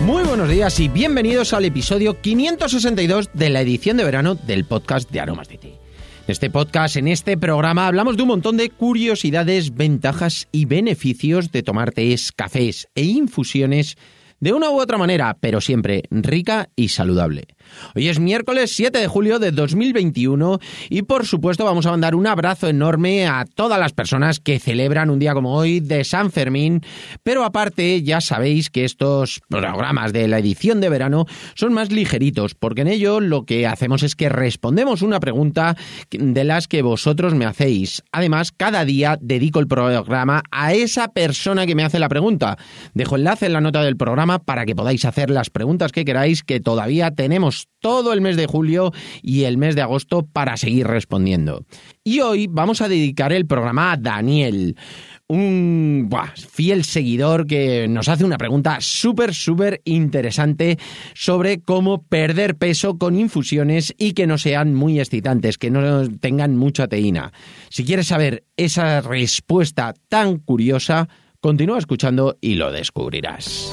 Muy buenos días y bienvenidos al episodio 562 de la edición de verano del podcast de Aromas de Té. En este podcast, en este programa, hablamos de un montón de curiosidades, ventajas y beneficios de tomar tés, cafés e infusiones de una u otra manera, pero siempre rica y saludable. Hoy es miércoles 7 de julio de 2021 y por supuesto vamos a mandar un abrazo enorme a todas las personas que celebran un día como hoy de San Fermín, pero aparte ya sabéis que estos programas de la edición de verano son más ligeritos porque en ello lo que hacemos es que respondemos una pregunta de las que vosotros me hacéis. Además, cada día dedico el programa a esa persona que me hace la pregunta. Dejo enlace en la nota del programa para que podáis hacer las preguntas que queráis que todavía tenemos todo el mes de julio y el mes de agosto para seguir respondiendo. Y hoy vamos a dedicar el programa a Daniel, un fiel seguidor que nos hace una pregunta súper, súper interesante sobre cómo perder peso con infusiones y que no sean muy excitantes, que no tengan mucha teína. Si quieres saber esa respuesta tan curiosa, continúa escuchando y lo descubrirás.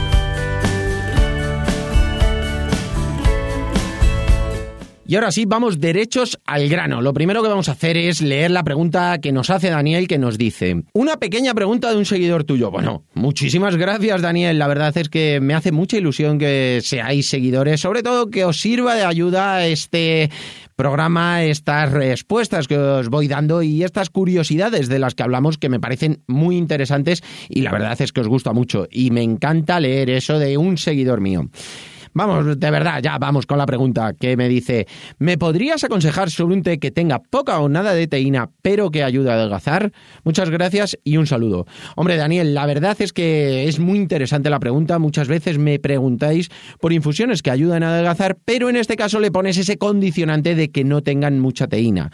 Y ahora sí, vamos derechos al grano. Lo primero que vamos a hacer es leer la pregunta que nos hace Daniel, que nos dice, una pequeña pregunta de un seguidor tuyo. Bueno, muchísimas gracias Daniel. La verdad es que me hace mucha ilusión que seáis seguidores, sobre todo que os sirva de ayuda este programa, estas respuestas que os voy dando y estas curiosidades de las que hablamos que me parecen muy interesantes y la verdad es que os gusta mucho y me encanta leer eso de un seguidor mío. Vamos, de verdad, ya vamos con la pregunta que me dice, ¿me podrías aconsejar sobre un té que tenga poca o nada de teína, pero que ayude a adelgazar? Muchas gracias y un saludo. Hombre, Daniel, la verdad es que es muy interesante la pregunta. Muchas veces me preguntáis por infusiones que ayudan a adelgazar, pero en este caso le pones ese condicionante de que no tengan mucha teína.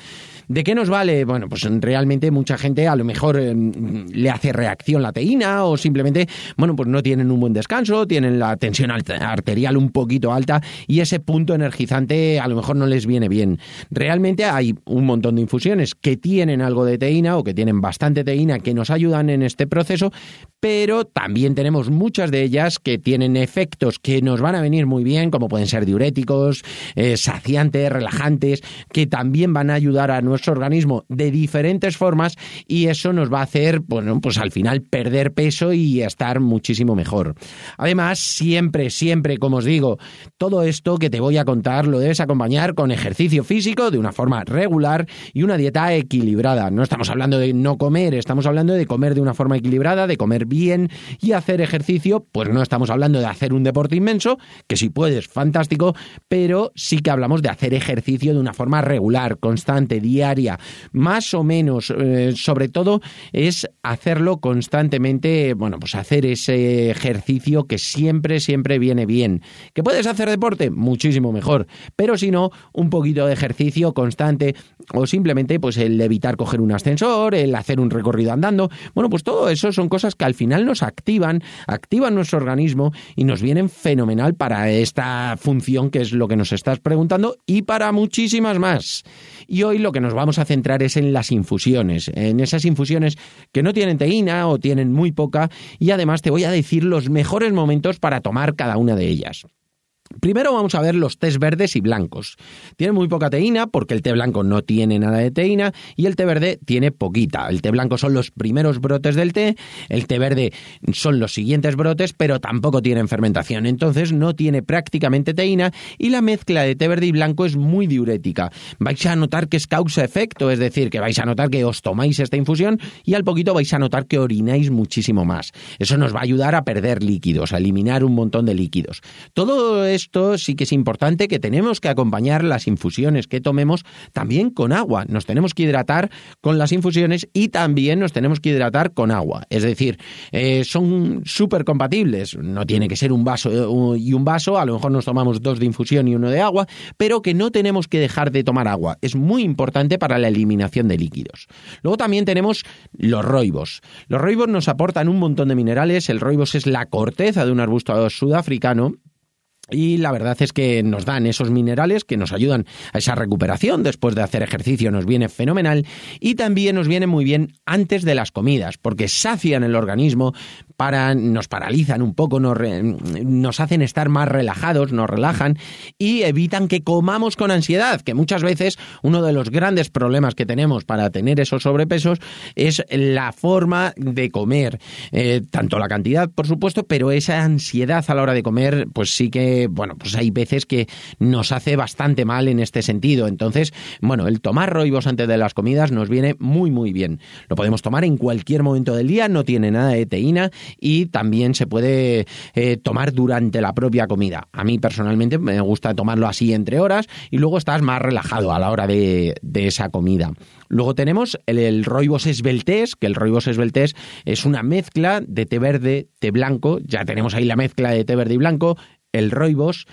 ¿De qué nos vale? Bueno, pues realmente mucha gente a lo mejor eh, le hace reacción la teína o simplemente, bueno, pues no tienen un buen descanso, tienen la tensión arterial un poquito alta y ese punto energizante a lo mejor no les viene bien. Realmente hay un montón de infusiones que tienen algo de teína o que tienen bastante teína que nos ayudan en este proceso, pero también tenemos muchas de ellas que tienen efectos que nos van a venir muy bien, como pueden ser diuréticos, eh, saciantes, relajantes, que también van a ayudar a nuestro organismo de diferentes formas y eso nos va a hacer, bueno, pues al final perder peso y estar muchísimo mejor. Además, siempre, siempre, como os digo, todo esto que te voy a contar lo debes acompañar con ejercicio físico de una forma regular y una dieta equilibrada. No estamos hablando de no comer, estamos hablando de comer de una forma equilibrada, de comer bien y hacer ejercicio, pues no estamos hablando de hacer un deporte inmenso, que si puedes, fantástico, pero sí que hablamos de hacer ejercicio de una forma regular, constante, diaria más o menos, eh, sobre todo, es hacerlo constantemente, bueno, pues hacer ese ejercicio que siempre, siempre viene bien. ¿Que puedes hacer deporte? Muchísimo mejor. Pero si no, un poquito de ejercicio constante o simplemente pues el evitar coger un ascensor, el hacer un recorrido andando. Bueno, pues todo eso son cosas que al final nos activan, activan nuestro organismo y nos vienen fenomenal para esta función que es lo que nos estás preguntando y para muchísimas más. Y hoy lo que nos vamos a centrar es en las infusiones, en esas infusiones que no tienen teína o tienen muy poca y además te voy a decir los mejores momentos para tomar cada una de ellas. Primero vamos a ver los tés verdes y blancos. Tienen muy poca teína porque el té blanco no tiene nada de teína y el té verde tiene poquita. El té blanco son los primeros brotes del té, el té verde son los siguientes brotes, pero tampoco tienen fermentación, entonces no tiene prácticamente teína y la mezcla de té verde y blanco es muy diurética. Vais a notar que es causa-efecto, es decir, que vais a notar que os tomáis esta infusión y al poquito vais a notar que orináis muchísimo más. Eso nos va a ayudar a perder líquidos, a eliminar un montón de líquidos. Todo es esto sí que es importante que tenemos que acompañar las infusiones que tomemos también con agua. Nos tenemos que hidratar con las infusiones y también nos tenemos que hidratar con agua. Es decir, eh, son súper compatibles. No tiene que ser un vaso eh, y un vaso, a lo mejor nos tomamos dos de infusión y uno de agua, pero que no tenemos que dejar de tomar agua. Es muy importante para la eliminación de líquidos. Luego también tenemos los roibos. Los roibos nos aportan un montón de minerales. El roibos es la corteza de un arbusto sudafricano y la verdad es que nos dan esos minerales que nos ayudan a esa recuperación. Después de hacer ejercicio, nos viene fenomenal. Y también nos viene muy bien antes de las comidas, porque sacian el organismo, para, nos paralizan un poco, nos, nos hacen estar más relajados, nos relajan y evitan que comamos con ansiedad, que muchas veces uno de los grandes problemas que tenemos para tener esos sobrepesos es la forma de comer, eh, tanto la cantidad, por supuesto, pero esa ansiedad a la hora de comer, pues sí que bueno, pues hay veces que nos hace bastante mal en este sentido. Entonces, bueno, el tomar roibos antes de las comidas nos viene muy, muy bien. Lo podemos tomar en cualquier momento del día, no tiene nada de teína y también se puede eh, tomar durante la propia comida. A mí personalmente me gusta tomarlo así entre horas y luego estás más relajado a la hora de, esa comida. Luego tenemos el, el, roibos esbeltés, que el roibos esbeltés es una mezcla de té verde, té blanco, ya tenemos ahí la mezcla de té verde y blanco, el roibos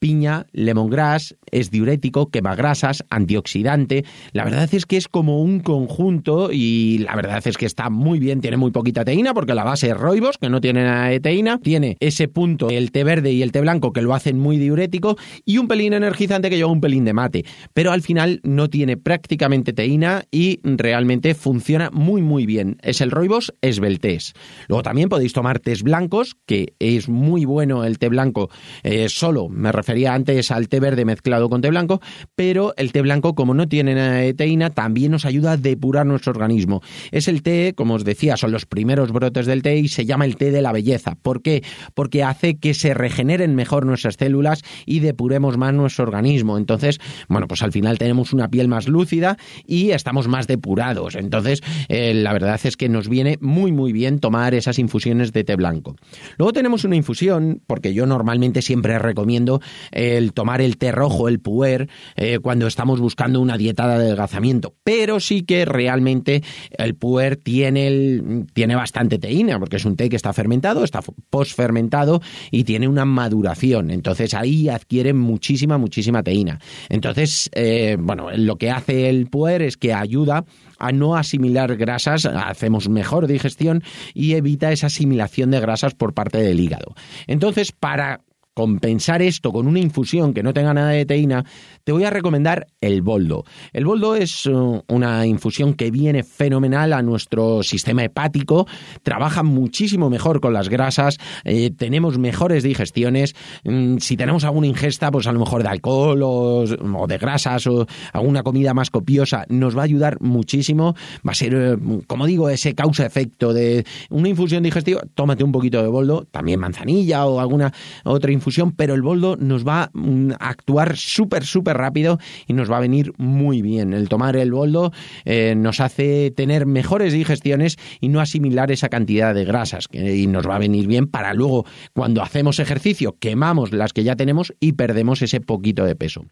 piña, lemongrass, es diurético, quema grasas, antioxidante. La verdad es que es como un conjunto y la verdad es que está muy bien, tiene muy poquita teína porque la base es roibos, que no tiene nada de teína, tiene ese punto, el té verde y el té blanco que lo hacen muy diurético y un pelín energizante que lleva un pelín de mate, pero al final no tiene prácticamente teína y realmente funciona muy muy bien. Es el roibos esbeltés. Luego también podéis tomar tés blancos, que es muy bueno el té blanco eh, solo, me refiero refería antes al té verde mezclado con té blanco, pero el té blanco, como no tiene teína, también nos ayuda a depurar nuestro organismo. Es el té, como os decía, son los primeros brotes del té y se llama el té de la belleza. ¿Por qué? Porque hace que se regeneren mejor nuestras células y depuremos más nuestro organismo. Entonces, bueno, pues al final tenemos una piel más lúcida y estamos más depurados. Entonces, eh, la verdad es que nos viene muy, muy bien tomar esas infusiones de té blanco. Luego tenemos una infusión, porque yo normalmente siempre recomiendo el tomar el té rojo, el puer, eh, cuando estamos buscando una dieta de adelgazamiento. Pero sí que realmente el puer tiene, tiene bastante teína, porque es un té que está fermentado, está posfermentado y tiene una maduración. Entonces ahí adquiere muchísima, muchísima teína. Entonces, eh, bueno, lo que hace el puer es que ayuda a no asimilar grasas, hacemos mejor digestión y evita esa asimilación de grasas por parte del hígado. Entonces, para compensar esto con una infusión que no tenga nada de teína, te voy a recomendar el boldo. El boldo es uh, una infusión que viene fenomenal a nuestro sistema hepático, trabaja muchísimo mejor con las grasas, eh, tenemos mejores digestiones. Mm, si tenemos alguna ingesta, pues a lo mejor de alcohol o, de grasas o alguna comida más copiosa, nos va a ayudar muchísimo. Va a ser, eh, como digo, ese causa-efecto de una infusión digestiva. Tómate un poquito de boldo, también manzanilla o alguna otra infusión infusión, pero el boldo nos va mm, a actuar súper, súper rápido y nos va a venir muy bien. El tomar el boldo eh, nos hace tener mejores digestiones y no asimilar esa cantidad de grasas y nos va a venir bien para luego, cuando hacemos ejercicio, quemamos las que ya tenemos y perdemos ese poquito de peso.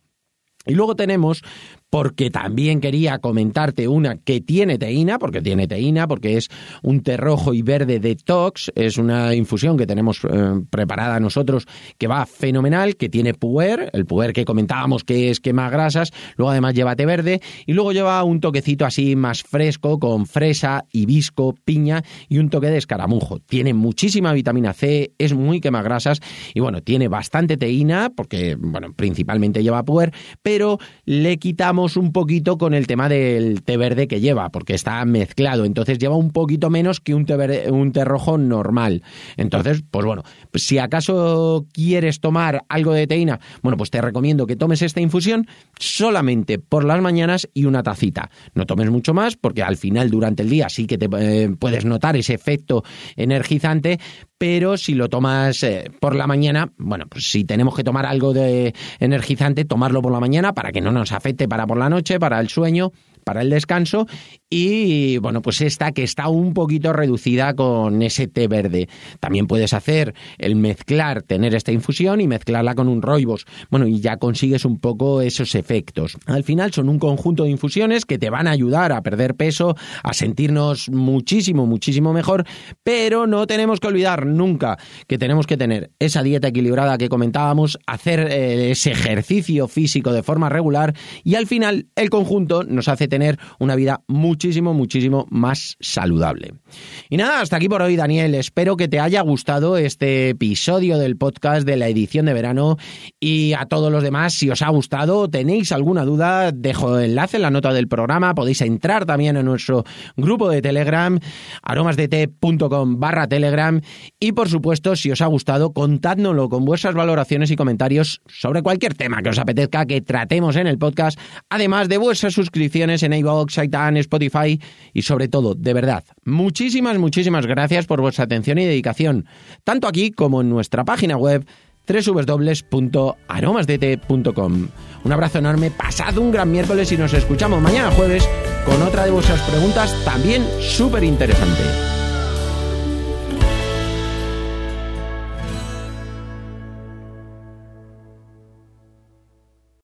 Y luego tenemos porque también quería comentarte una que tiene teína, porque tiene teína, porque es un té rojo y verde detox, es una infusión que tenemos eh, preparada nosotros que va fenomenal, que tiene puer, el puer que comentábamos que es quema grasas, luego además lleva té verde y luego lleva un toquecito así más fresco con fresa, hibisco, piña y un toque de escaramujo. Tiene muchísima vitamina C, es muy quema grasas y bueno, tiene bastante teína porque bueno, principalmente lleva puer, pero le quitamos un poquito con el tema del té verde que lleva, porque está mezclado, entonces lleva un poquito menos que un té, un té rojo normal. Entonces, pues bueno, pues si acaso quieres tomar algo de teína, bueno, pues te recomiendo que tomes esta infusión solamente por las mañanas y una tacita. No tomes mucho más, porque al final durante el día sí que te eh, puedes notar ese efecto energizante, pero si lo tomas eh, por la mañana, bueno, pues si tenemos que tomar algo de energizante, tomarlo por la mañana para que no nos afecte para por la noche, para el sueño, para el descanso y bueno, pues esta que está un poquito reducida con ese té verde. También puedes hacer el mezclar, tener esta infusión y mezclarla con un roibos. Bueno, y ya consigues un poco esos efectos. Al final son un conjunto de infusiones que te van a ayudar a perder peso, a sentirnos muchísimo, muchísimo mejor, pero no tenemos que olvidar nunca que tenemos que tener esa dieta equilibrada que comentábamos, hacer eh, ese ejercicio físico de forma regular y al final el conjunto nos hace tener una vida muchísimo, muchísimo más saludable. Y nada, hasta aquí por hoy, Daniel. Espero que te haya gustado este episodio del podcast de la edición de verano y a todos los demás, si os ha gustado, tenéis alguna duda, dejo el enlace en la nota del programa, podéis entrar también en nuestro grupo de Telegram, aromasdt.com barra Telegram y por supuesto, si os ha gustado, contádnoslo con vuestras valoraciones y comentarios sobre cualquier tema que os apetezca que tratemos en el podcast, además de vuestras suscripciones en iVoox, iTunes, Y sobre todo, de verdad, muchísimas, muchísimas gracias por vuestra atención y dedicación, tanto aquí como en nuestra página web www.aromasdt.com. Un abrazo enorme, pasad un gran miércoles y nos escuchamos mañana jueves con otra de vuestras preguntas también súper interesante.